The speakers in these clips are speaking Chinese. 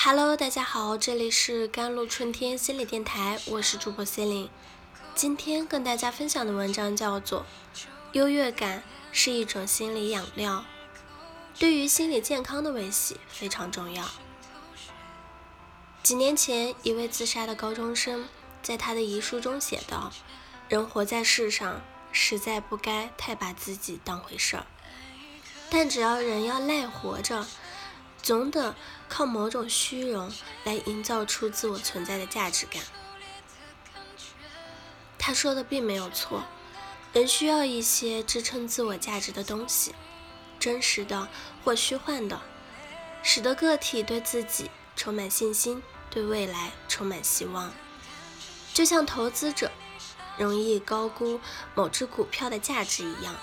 Hello，大家好，这里是甘露春天心理电台，我是主播 c e l i n e 今天跟大家分享的文章叫做《优越感是一种心理养料》，对于心理健康的维系非常重要。几年前，一位自杀的高中生在他的遗书中写道：“人活在世上，实在不该太把自己当回事儿，但只要人要赖活着。”总得靠某种虚荣来营造出自我存在的价值感。他说的并没有错，人需要一些支撑自我价值的东西，真实的或虚幻的，使得个体对自己充满信心，对未来充满希望。就像投资者容易高估某只股票的价值一样。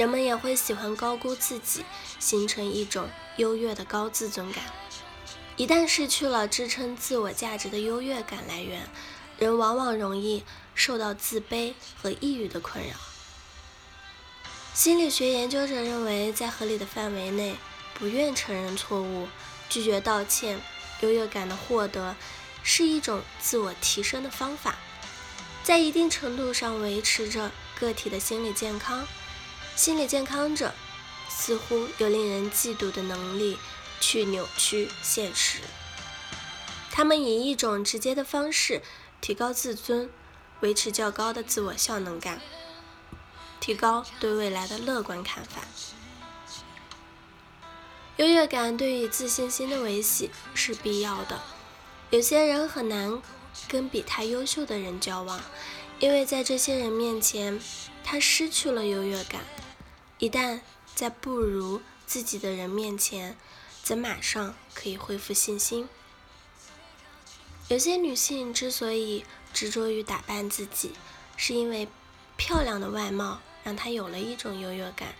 人们也会喜欢高估自己，形成一种优越的高自尊感。一旦失去了支撑自我价值的优越感来源，人往往容易受到自卑和抑郁的困扰。心理学研究者认为，在合理的范围内，不愿承认错误、拒绝道歉，优越感的获得是一种自我提升的方法，在一定程度上维持着个体的心理健康。心理健康者似乎有令人嫉妒的能力去扭曲现实。他们以一种直接的方式提高自尊，维持较高的自我效能感，提高对未来的乐观看法。优越感对于自信心的维系是必要的。有些人很难跟比他优秀的人交往，因为在这些人面前，他失去了优越感。一旦在不如自己的人面前，则马上可以恢复信心。有些女性之所以执着于打扮自己，是因为漂亮的外貌让她有了一种优越感。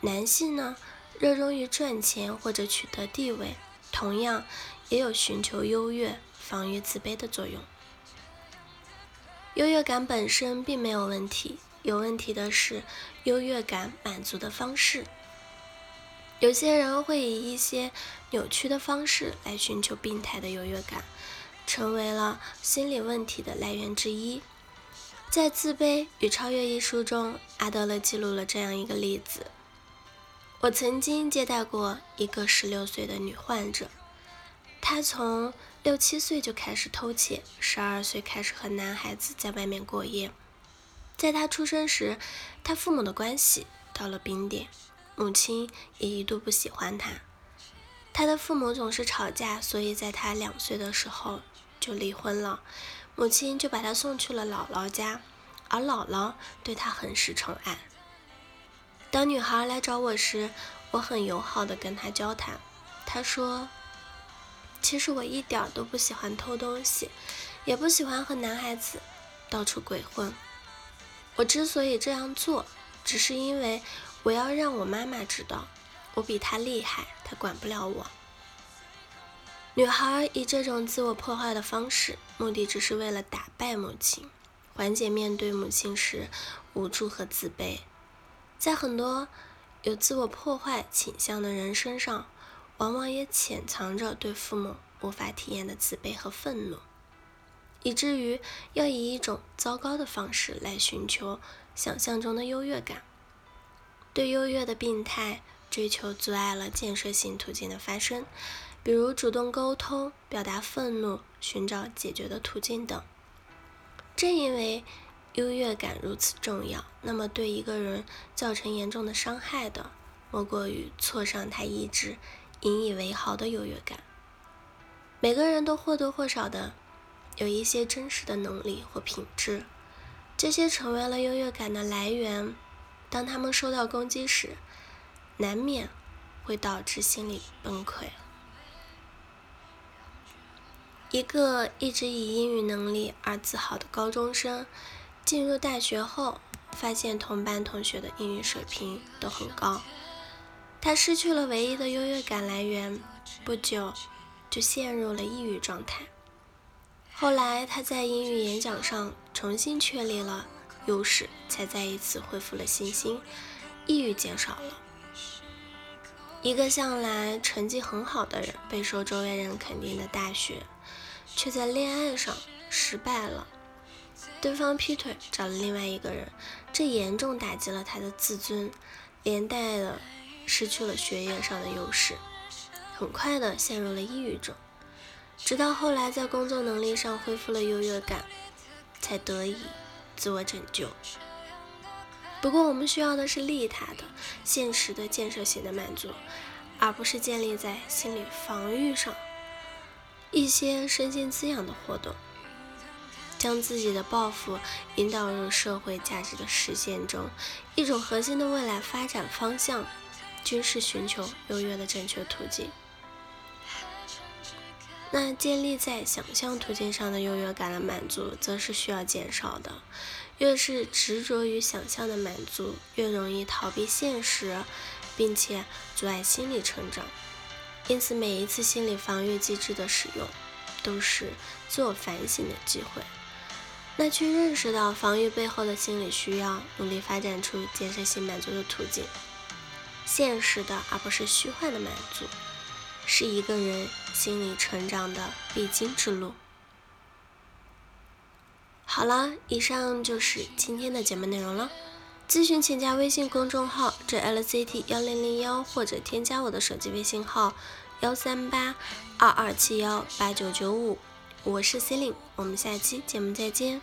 男性呢，热衷于赚钱或者取得地位，同样也有寻求优越、防御自卑的作用。优越感本身并没有问题。有问题的是优越感满足的方式。有些人会以一些扭曲的方式来寻求病态的优越感，成为了心理问题的来源之一。在《自卑与超越》一书中，阿德勒记录了这样一个例子：我曾经接待过一个十六岁的女患者，他从六七岁就开始偷窃，十二岁开始和男孩子在外面过夜。在他出生时，他父母的关系到了冰点，母亲也一度不喜欢他。他的父母总是吵架，所以在他两岁的时候就离婚了。母亲就把他送去了姥姥家，而姥姥对他很是宠爱。当女孩来找我时，我很友好的跟她交谈。她说：“其实我一点都不喜欢偷东西，也不喜欢和男孩子到处鬼混。”我之所以这样做，只是因为我要让我妈妈知道，我比她厉害，她管不了我。女孩以这种自我破坏的方式，目的只是为了打败母亲，缓解面对母亲时无助和自卑。在很多有自我破坏倾向的人身上，往往也潜藏着对父母无法体验的自卑和愤怒。以至于要以一种糟糕的方式来寻求想象中的优越感。对优越的病态追求阻碍了建设性途径的发生，比如主动沟通、表达愤怒、寻找解决的途径等。正因为优越感如此重要，那么对一个人造成严重的伤害的，莫过于挫伤他意志、引以为豪的优越感。每个人都或多或少的。有一些真实的能力或品质，这些成为了优越感的来源。当他们受到攻击时，难免会导致心理崩溃。一个一直以英语能力而自豪的高中生，进入大学后，发现同班同学的英语水平都很高，他失去了唯一的优越感来源，不久就陷入了抑郁状态。后来，他在英语演讲上重新确立了优势，才再一次恢复了信心，抑郁减少了。一个向来成绩很好的人，备受周围人肯定的大学，却在恋爱上失败了。对方劈腿找了另外一个人，这严重打击了他的自尊，连带的失去了学业上的优势，很快的陷入了抑郁中。直到后来在工作能力上恢复了优越感，才得以自我拯救。不过，我们需要的是利他的、现实的、建设性的满足，而不是建立在心理防御上。一些身心滋养的活动，将自己的抱负引导入社会价值的实现中。一种核心的未来发展方向，均是寻求优越的正确途径。那建立在想象途径上的优越感的满足，则是需要减少的。越是执着于想象的满足，越容易逃避现实，并且阻碍心理成长。因此，每一次心理防御机制的使用，都是自我反省的机会。那去认识到防御背后的心理需要，努力发展出建设性满足的途径，现实的而不是虚幻的满足。是一个人心理成长的必经之路。好了，以上就是今天的节目内容了。咨询请加微信公众号 jlct 幺零零幺，或者添加我的手机微信号幺三八二二七幺八九九五。我是 c e l i n e 我们下期节目再见。